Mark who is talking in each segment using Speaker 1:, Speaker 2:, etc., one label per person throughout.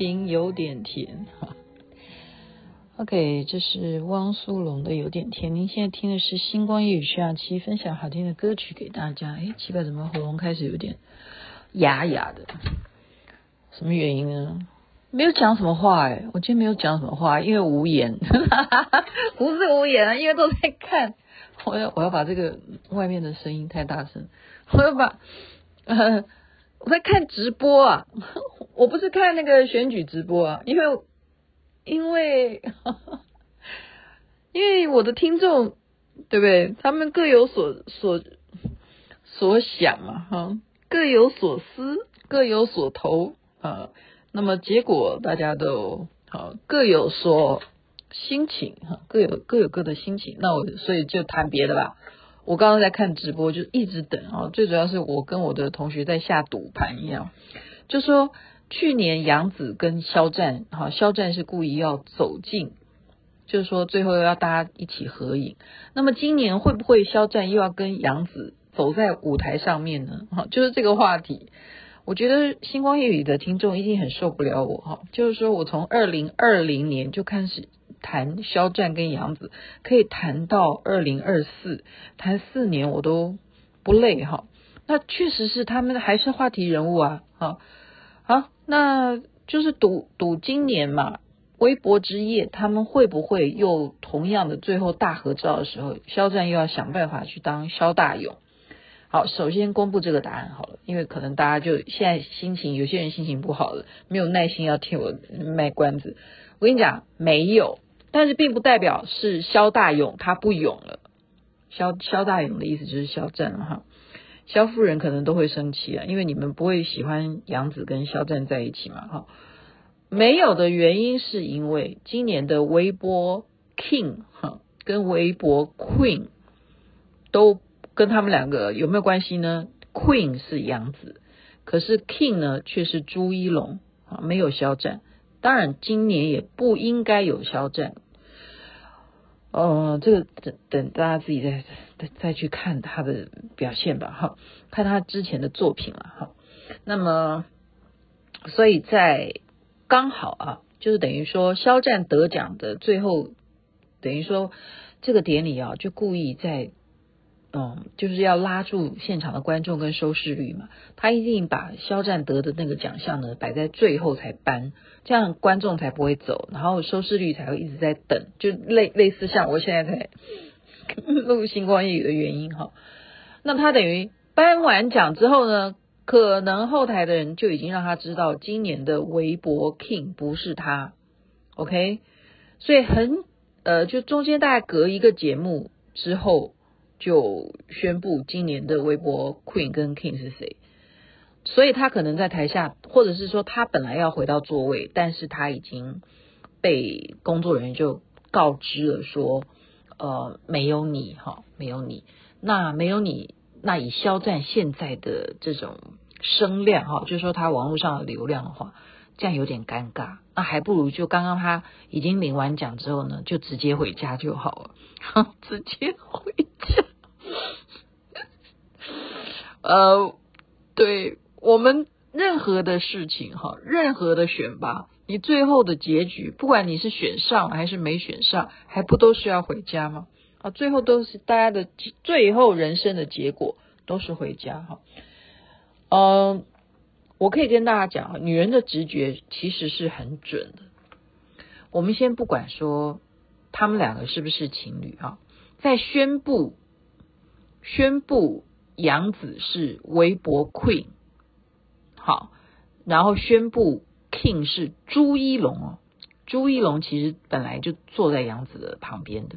Speaker 1: 有点甜。OK，这是汪苏泷的《有点甜》。您现在听的是星光夜雨徐雅琪分享好听的歌曲给大家。哎，奇怪，怎么喉咙开始有点哑哑的？什么原因呢？没有讲什么话哎，我今天没有讲什么话，因为无言，不是无言啊，因为都在看。我要我要把这个外面的声音太大声，我要把。我在看直播啊，我不是看那个选举直播啊，因为因为 因为我的听众对不对？他们各有所所所想嘛，哈，各有所思，各有所投啊。那么结果大家都好各有所心情哈，各有各有各的心情。那我所以就谈别的吧。我刚刚在看直播，就一直等啊。最主要是我跟我的同学在下赌盘一样，就说去年杨紫跟肖战，哈，肖战是故意要走近，就是说最后要大家一起合影。那么今年会不会肖战又要跟杨紫走在舞台上面呢？哈，就是这个话题。我觉得星光夜语的听众一定很受不了我哈，就是说我从二零二零年就开始。谈肖战跟杨紫可以谈到二零二四，谈四年我都不累哈。那确实是他们还是话题人物啊。哈，好，那就是赌赌今年嘛，微博之夜他们会不会又同样的最后大合照的时候，肖战又要想办法去当肖大勇？好，首先公布这个答案好了，因为可能大家就现在心情，有些人心情不好了，没有耐心要听我卖关子。我跟你讲，没有。但是并不代表是肖大勇他不勇了，肖肖大勇的意思就是肖战了哈，肖夫人可能都会生气啊，因为你们不会喜欢杨紫跟肖战在一起嘛哈，没有的原因是因为今年的微博 King 哈跟微博 Queen 都跟他们两个有没有关系呢？Queen 是杨紫，可是 King 呢却是朱一龙啊，没有肖战。当然，今年也不应该有肖战。哦、这个等等大家自己再再再去看他的表现吧，哈，看他之前的作品了，哈。那么，所以在刚好啊，就是等于说肖战得奖的最后，等于说这个典礼啊，就故意在。嗯，就是要拉住现场的观众跟收视率嘛，他一定把肖战得的那个奖项呢摆在最后才颁，这样观众才不会走，然后收视率才会一直在等，就类类似像我现在在 录星光夜语的原因哈。那他等于颁完奖之后呢，可能后台的人就已经让他知道今年的微博 King 不是他，OK，所以很呃，就中间大概隔一个节目之后。就宣布今年的微博 Queen 跟 King 是谁，所以他可能在台下，或者是说他本来要回到座位，但是他已经被工作人员就告知了说，呃，没有你哈，没有你，那没有你，那以肖战现在的这种声量哈，就是说他网络上的流量的话，这样有点尴尬，那还不如就刚刚他已经领完奖之后呢，就直接回家就好了，直接回家。呃，对我们任何的事情哈，任何的选拔，你最后的结局，不管你是选上还是没选上，还不都是要回家吗？啊，最后都是大家的最后人生的结果都是回家哈。嗯，我可以跟大家讲，女人的直觉其实是很准的。我们先不管说他们两个是不是情侣啊，在宣布宣布杨紫是微博 Queen，好，然后宣布 King 是朱一龙哦，朱一龙其实本来就坐在杨紫的旁边的，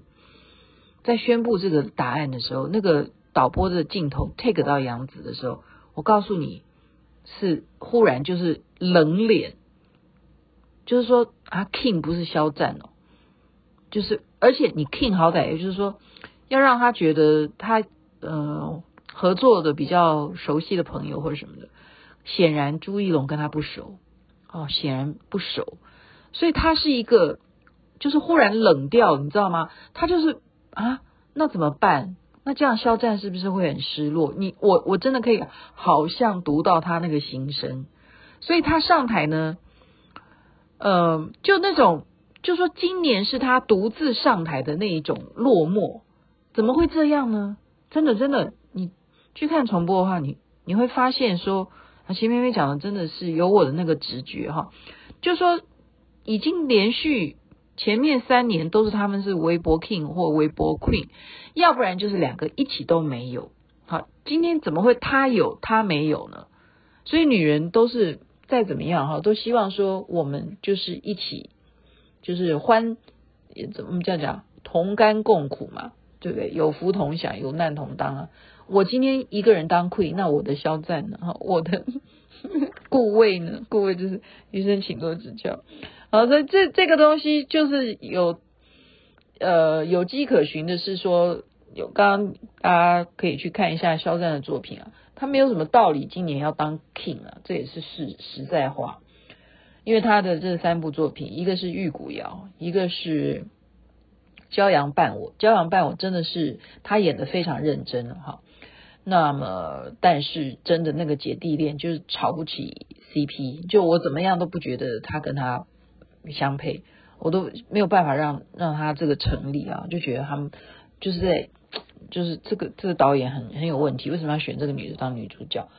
Speaker 1: 在宣布这个答案的时候，那个导播的镜头 take 到杨紫的时候，我告诉你是忽然就是冷脸。就是说啊，King 不是肖战哦，就是而且你 King 好歹也就是说要让他觉得他呃合作的比较熟悉的朋友或者什么的，显然朱一龙跟他不熟哦，显然不熟，所以他是一个就是忽然冷掉，你知道吗？他就是啊，那怎么办？那这样肖战是不是会很失落？你我我真的可以好像读到他那个心声，所以他上台呢。呃，就那种，就说今年是他独自上台的那一种落寞，怎么会这样呢？真的，真的，你去看重播的话，你你会发现说，啊，秦妹妹讲的真的是有我的那个直觉哈，就说已经连续前面三年都是他们是微博 king 或微博 queen，要不然就是两个一起都没有，好，今天怎么会他有他没有呢？所以女人都是。再怎么样哈，都希望说我们就是一起，就是欢，怎么这样讲，同甘共苦嘛，对不对？有福同享，有难同当啊。我今天一个人当 queen，那我的肖战呢？哈，我的 顾魏呢？顾魏就是医生，请多指教。好，所以这这个东西就是有呃有迹可循的，是说有刚刚大家可以去看一下肖战的作品啊。他没有什么道理，今年要当 king 啊，这也是实实在话。因为他的这三部作品，一个是《玉骨遥》，一个是《骄阳伴我》。《骄阳伴我》真的是他演得非常认真哈。那么，但是真的那个姐弟恋就是吵不起 CP，就我怎么样都不觉得他跟他相配，我都没有办法让让他这个成立啊，就觉得他们就是在。就是这个这个导演很很有问题，为什么要选这个女的当女主角？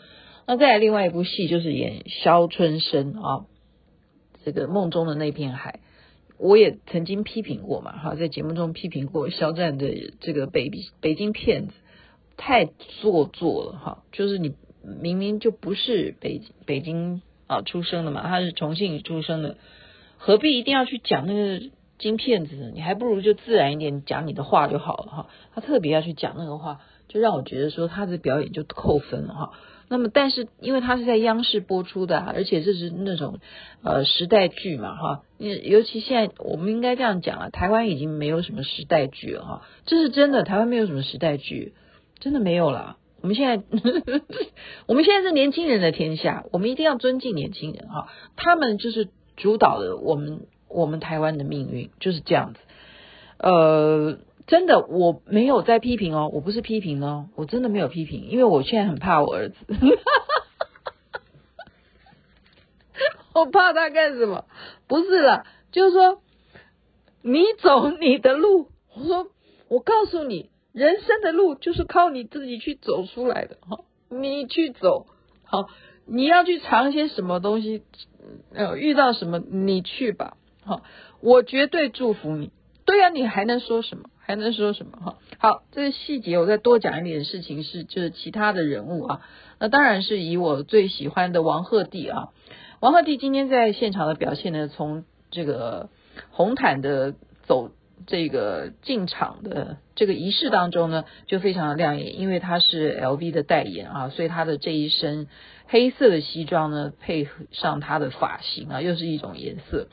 Speaker 1: 那再来另外一部戏就是演萧春生啊，这个梦中的那片海，我也曾经批评过嘛，哈，在节目中批评过肖战的这个北北京骗子太做作了哈，就是你明明就不是北北京啊出生的嘛，他是重庆出生的，何必一定要去讲那个？金骗子，你还不如就自然一点讲你的话就好了哈。他特别要去讲那个话，就让我觉得说他的表演就扣分了哈。那么，但是因为他是在央视播出的，而且这是那种呃时代剧嘛哈。你尤其现在我们应该这样讲啊，台湾已经没有什么时代剧了哈。这是真的，台湾没有什么时代剧，真的没有了。我们现在 我们现在是年轻人的天下，我们一定要尊敬年轻人哈。他们就是主导了我们。我们台湾的命运就是这样子，呃，真的我没有在批评哦，我不是批评哦，我真的没有批评，因为我现在很怕我儿子，我怕他干什么？不是啦，就是说你走你的路，我说我告诉你，人生的路就是靠你自己去走出来的哈，你去走，好，你要去尝些什么东西，呃，遇到什么你去吧。好，我绝对祝福你。对呀，你还能说什么？还能说什么？哈，好，这个细节我再多讲一点事情是，就是其他的人物啊。那当然是以我最喜欢的王鹤棣啊。王鹤棣今天在现场的表现呢，从这个红毯的走这个进场的这个仪式当中呢，就非常的亮眼，因为他是 LV 的代言啊，所以他的这一身黑色的西装呢，配上他的发型啊，又是一种颜色。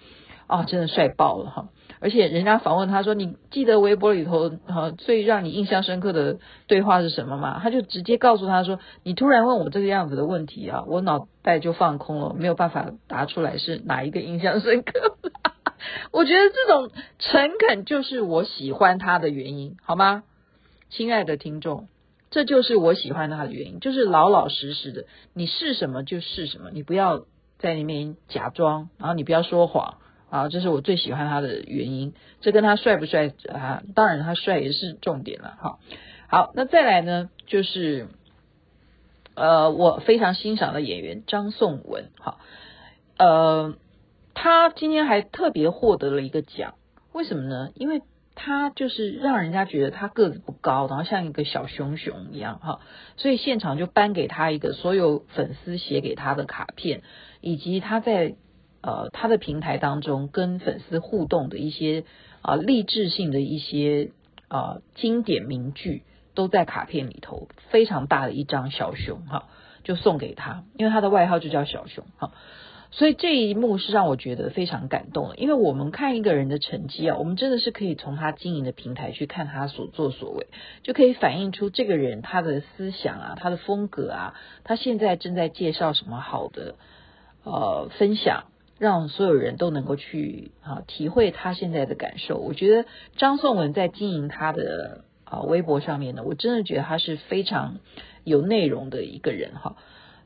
Speaker 1: 啊、哦，真的帅爆了哈！而且人家访问他说：“你记得微博里头哈最让你印象深刻的对话是什么吗？”他就直接告诉他说：“你突然问我这个样子的问题啊，我脑袋就放空了，没有办法答出来是哪一个印象深刻。”我觉得这种诚恳就是我喜欢他的原因，好吗？亲爱的听众，这就是我喜欢他的原因，就是老老实实的，你是什么就是什么，你不要在里面假装，然后你不要说谎啊，这是我最喜欢他的原因。这跟他帅不帅啊？当然他帅也是重点了哈。好，那再来呢，就是呃，我非常欣赏的演员张颂文，哈，呃，他今天还特别获得了一个奖，为什么呢？因为他就是让人家觉得他个子不高，然后像一个小熊熊一样哈，所以现场就颁给他一个所有粉丝写给他的卡片，以及他在呃他的平台当中跟粉丝互动的一些啊、励志性的一些啊、经典名句都在卡片里头，非常大的一张小熊哈，就送给他，因为他的外号就叫小熊哈。所以这一幕是让我觉得非常感动的，因为我们看一个人的成绩啊，我们真的是可以从他经营的平台去看他所作所为，就可以反映出这个人他的思想啊，他的风格啊，他现在正在介绍什么好的呃分享，让所有人都能够去啊体会他现在的感受。我觉得张颂文在经营他的啊微博上面呢，我真的觉得他是非常有内容的一个人哈。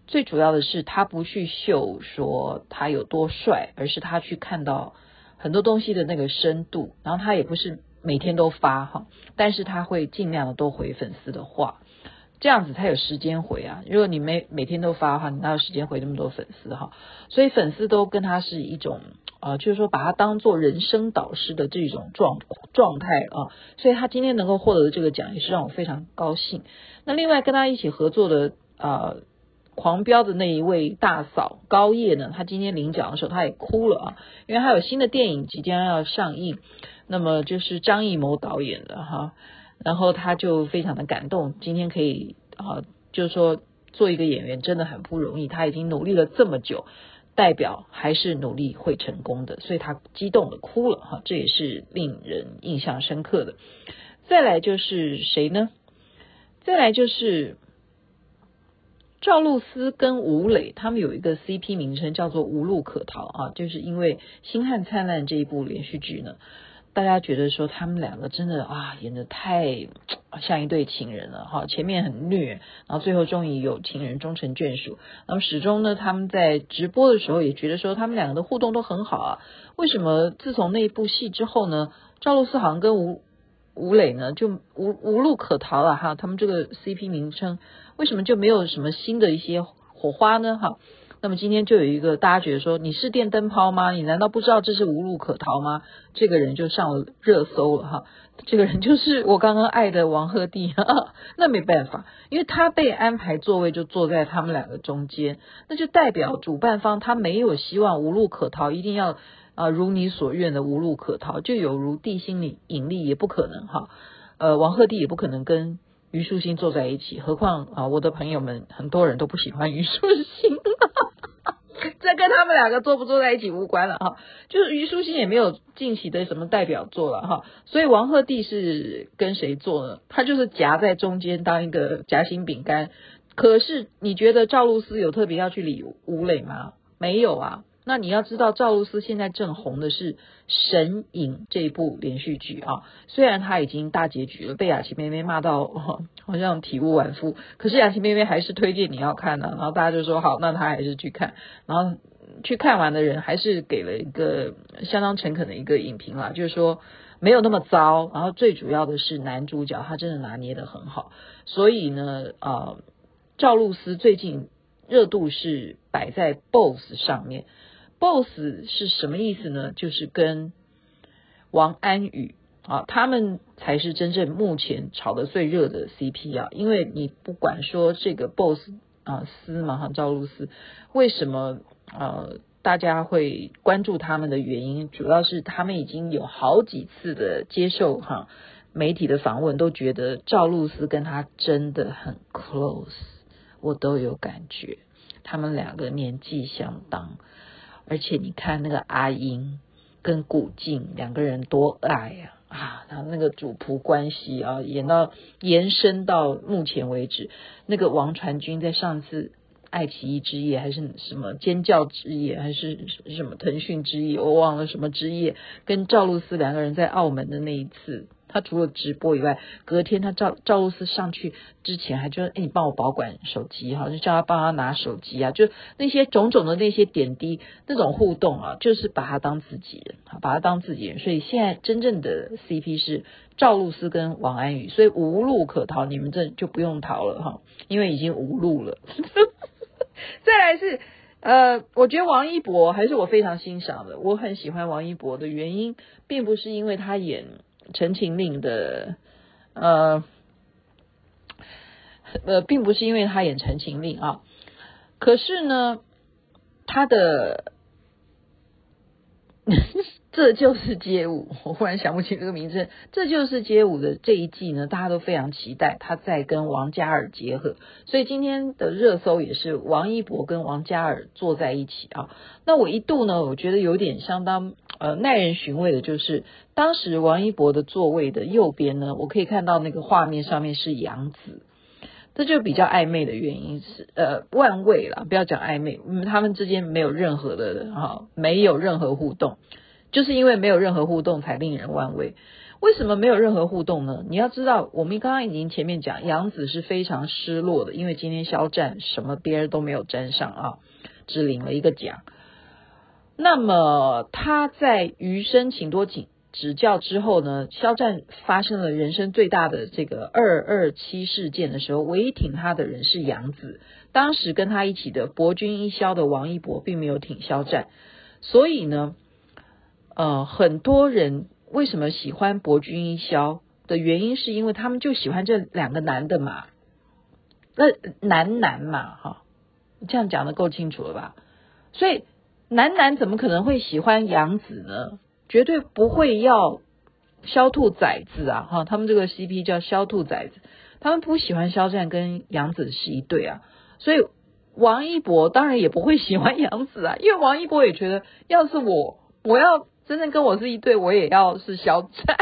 Speaker 1: 最主要的是，他不去秀说他有多帅，而是他去看到很多东西的那个深度。然后他也不是每天都发哈，但是他会尽量的多回粉丝的话，这样子才有时间回啊。如果你每每天都发的话，你哪有时间回那么多粉丝哈？所以粉丝都跟他是一种呃，就是说把他当做人生导师的这种状状态啊。所以他今天能够获得的这个奖，也是让我非常高兴。那另外跟他一起合作的啊。呃狂飙的那一位大嫂高叶呢，她今天领奖的时候，她也哭了啊，因为她有新的电影即将要上映，那么就是张艺谋导演的哈，然后他就非常的感动，今天可以啊，就是说做一个演员真的很不容易，他已经努力了这么久，代表还是努力会成功的，所以他激动的哭了哈，这也是令人印象深刻的。再来就是谁呢？再来就是。赵露思跟吴磊他们有一个 CP 名称叫做无路可逃啊，就是因为《星汉灿烂》这一部连续剧呢，大家觉得说他们两个真的啊演的太像一对情人了哈，前面很虐，然后最后终于有情人终成眷属。那么始终呢，他们在直播的时候也觉得说他们两个的互动都很好啊。为什么自从那部戏之后呢，赵露思好像跟吴吴磊呢就无无路可逃了哈？他们这个 CP 名称。为什么就没有什么新的一些火花呢？哈，那么今天就有一个大家觉得说，你是电灯泡吗？你难道不知道这是无路可逃吗？这个人就上了热搜了哈。这个人就是我刚刚爱的王鹤棣，那没办法，因为他被安排座位就坐在他们两个中间，那就代表主办方他没有希望无路可逃，一定要啊如你所愿的无路可逃，就有如地心引引力也不可能哈。呃，王鹤棣也不可能跟。虞书欣坐在一起，何况啊，我的朋友们很多人都不喜欢虞书欣，这跟他们两个坐不坐在一起无关了哈。就是虞书欣也没有近期的什么代表作了哈，所以王鹤棣是跟谁坐呢？他就是夹在中间当一个夹心饼干。可是你觉得赵露思有特别要去理吴磊吗？没有啊。那你要知道，赵露思现在正红的是《神隐》这一部连续剧啊。虽然他已经大结局了，被雅琪妹妹骂到好像体无完肤，可是雅琪妹妹还是推荐你要看的。然后大家就说好，那他还是去看。然后去看完的人还是给了一个相当诚恳的一个影评啦，就是说没有那么糟。然后最主要的是男主角他真的拿捏的很好。所以呢，呃，赵露思最近热度是摆在 BOSS 上面。BOSS 是什么意思呢？就是跟王安宇啊，他们才是真正目前炒得最热的 CP 啊。因为你不管说这个 BOSS 啊，司嘛哈，赵露思，为什么呃大家会关注他们的原因，主要是他们已经有好几次的接受哈媒体的访问，都觉得赵露思跟他真的很 close，我都有感觉，他们两个年纪相当。而且你看那个阿英跟古静两个人多爱呀啊，啊，然后那个主仆关系啊，演到延伸到目前为止，那个王传君在上次爱奇艺之夜还是什么尖叫之夜还是什么腾讯之夜，我忘了什么之夜，跟赵露思两个人在澳门的那一次，他除了直播以外，隔天他赵赵露思上去之前还就说：“哎，你帮我保管手机哈，就叫他帮他拿手机啊，就那些种种的那些点滴，那种互动啊，就是把他当自己人，把他当自己人。所以现在真正的 CP 是赵露思跟王安宇，所以无路可逃，你们这就不用逃了哈，因为已经无路了。再来是。呃，我觉得王一博还是我非常欣赏的。我很喜欢王一博的原因，并不是因为他演《陈情令》的，呃，呃，并不是因为他演《陈情令》啊。可是呢，他的。这就是街舞，我忽然想不起这个名字。这就是街舞的这一季呢，大家都非常期待他在跟王嘉尔结合，所以今天的热搜也是王一博跟王嘉尔坐在一起啊。那我一度呢，我觉得有点相当呃耐人寻味的，就是当时王一博的座位的右边呢，我可以看到那个画面上面是杨紫，这就比较暧昧的原因是呃万位啦，不要讲暧昧，他们之间没有任何的哈，没有任何互动。就是因为没有任何互动才令人万味。为什么没有任何互动呢？你要知道，我们刚刚已经前面讲，杨紫是非常失落的，因为今天肖战什么别人都没有沾上啊，只领了一个奖。那么他在余生请多请指教之后呢，肖战发生了人生最大的这个二二七事件的时候，唯一挺他的人是杨紫。当时跟他一起的博君一肖的王一博并没有挺肖战，所以呢。呃，很多人为什么喜欢博君一肖的原因，是因为他们就喜欢这两个男的嘛，那男男嘛，哈，这样讲的够清楚了吧？所以男男怎么可能会喜欢杨紫呢？绝对不会要肖兔崽子啊，哈，他们这个 CP 叫肖兔崽子，他们不喜欢肖战跟杨紫是一对啊，所以王一博当然也不会喜欢杨紫啊，因为王一博也觉得，要是我，我要。真正跟我是一对，我也要是肖战，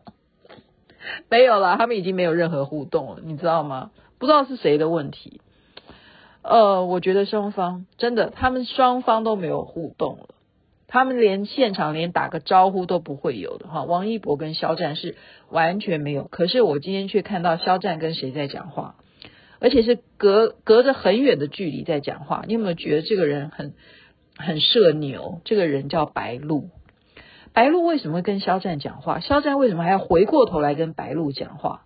Speaker 1: 没有了，他们已经没有任何互动了，你知道吗？不知道是谁的问题。呃，我觉得双方真的，他们双方都没有互动了，他们连现场连打个招呼都不会有的哈。王一博跟肖战是完全没有，可是我今天却看到肖战跟谁在讲话，而且是隔隔着很远的距离在讲话。你有没有觉得这个人很？很社牛，这个人叫白鹿。白鹿为什么会跟肖战讲话？肖战为什么还要回过头来跟白鹿讲话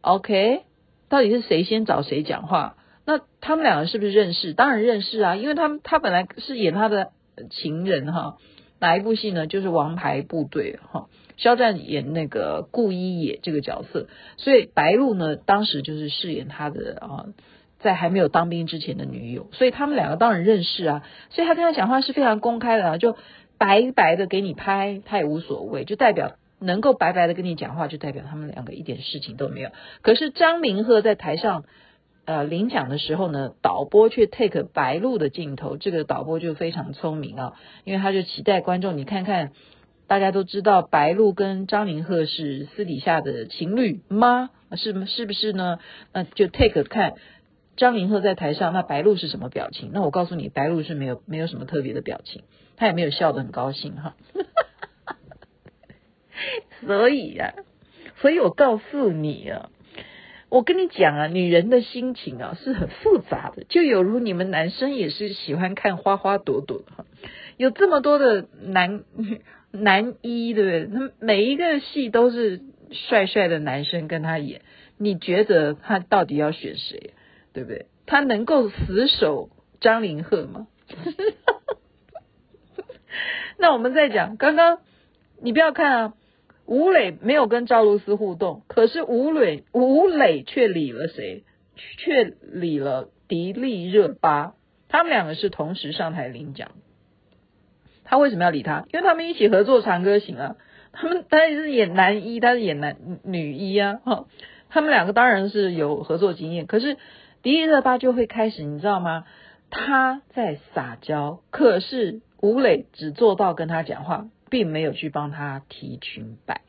Speaker 1: ？OK，到底是谁先找谁讲话？那他们两个是不是认识？当然认识啊，因为他们他本来是演他的情人哈。哪一部戏呢？就是《王牌部队》哈。肖战演那个顾一野这个角色，所以白鹿呢，当时就是饰演他的啊。在还没有当兵之前的女友，所以他们两个当然认识啊，所以他跟他讲话是非常公开的啊，就白白的给你拍，他也无所谓，就代表能够白白的跟你讲话，就代表他们两个一点事情都没有。可是张凌赫在台上呃领奖的时候呢，导播却 take 白鹿的镜头，这个导播就非常聪明啊，因为他就期待观众，你看看，大家都知道白鹿跟张凌赫是私底下的情侣吗？是是不是呢？那就 take 看。张凌赫在台上，那白鹿是什么表情？那我告诉你，白鹿是没有没有什么特别的表情，他也没有笑得很高兴哈。所以呀、啊，所以我告诉你啊，我跟你讲啊，女人的心情啊是很复杂的，就有如你们男生也是喜欢看花花朵朵哈，有这么多的男 男一，对不对？那每一个戏都是帅帅的男生跟他演，你觉得他到底要选谁？对不对？他能够死守张凌赫吗？那我们再讲，刚刚你不要看啊，吴磊没有跟赵露思互动，可是吴磊吴磊却理了谁？却理了迪丽热巴，他们两个是同时上台领奖。他为什么要理他？因为他们一起合作《长歌行》啊，他们他是演男一，他是演男女一啊，哈，他们两个当然是有合作经验，可是。迪丽热巴就会开始，你知道吗？他在撒娇，可是吴磊只做到跟他讲话，并没有去帮他提裙摆。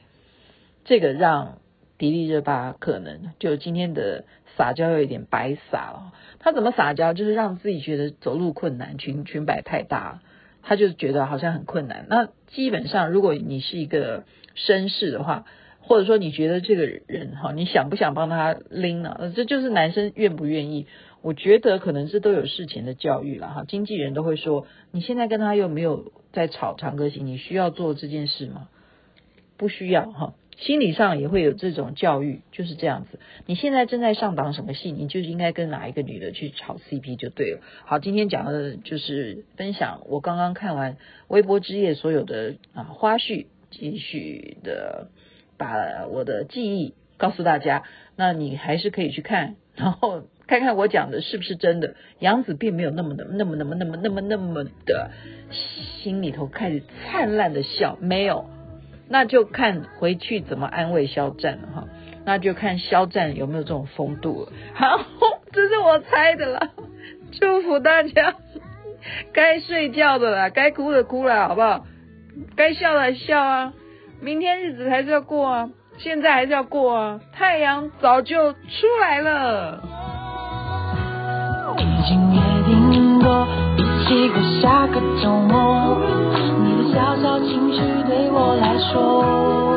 Speaker 1: 这个让迪丽热巴可能就今天的撒娇有一点白撒了。他怎么撒娇？就是让自己觉得走路困难，裙裙摆太大了，他就觉得好像很困难。那基本上，如果你是一个绅士的话，或者说你觉得这个人哈，你想不想帮他拎呢？这就是男生愿不愿意。我觉得可能是都有事前的教育了哈。经纪人都会说，你现在跟他又没有在吵长歌行，你需要做这件事吗？不需要哈。心理上也会有这种教育，就是这样子。你现在正在上档什么戏，你就应该跟哪一个女的去炒 CP 就对了。好，今天讲的就是分享我刚刚看完微博之夜所有的啊花絮，继续的把我的记忆告诉大家。那你还是可以去看，然后看看我讲的是不是真的。杨紫并没有那么的那么那么那么那么那么的心里头开始灿烂的笑，没有。那就看回去怎么安慰肖战了哈，那就看肖战有没有这种风度了。好，这是我猜的啦，祝福大家，该睡觉的啦，该哭的哭了，好不好？该笑的笑啊，明天日子还是要过啊，现在还是要过啊，太阳早就出来了。已经约定过，一起过下个周末。小小情绪对我来说。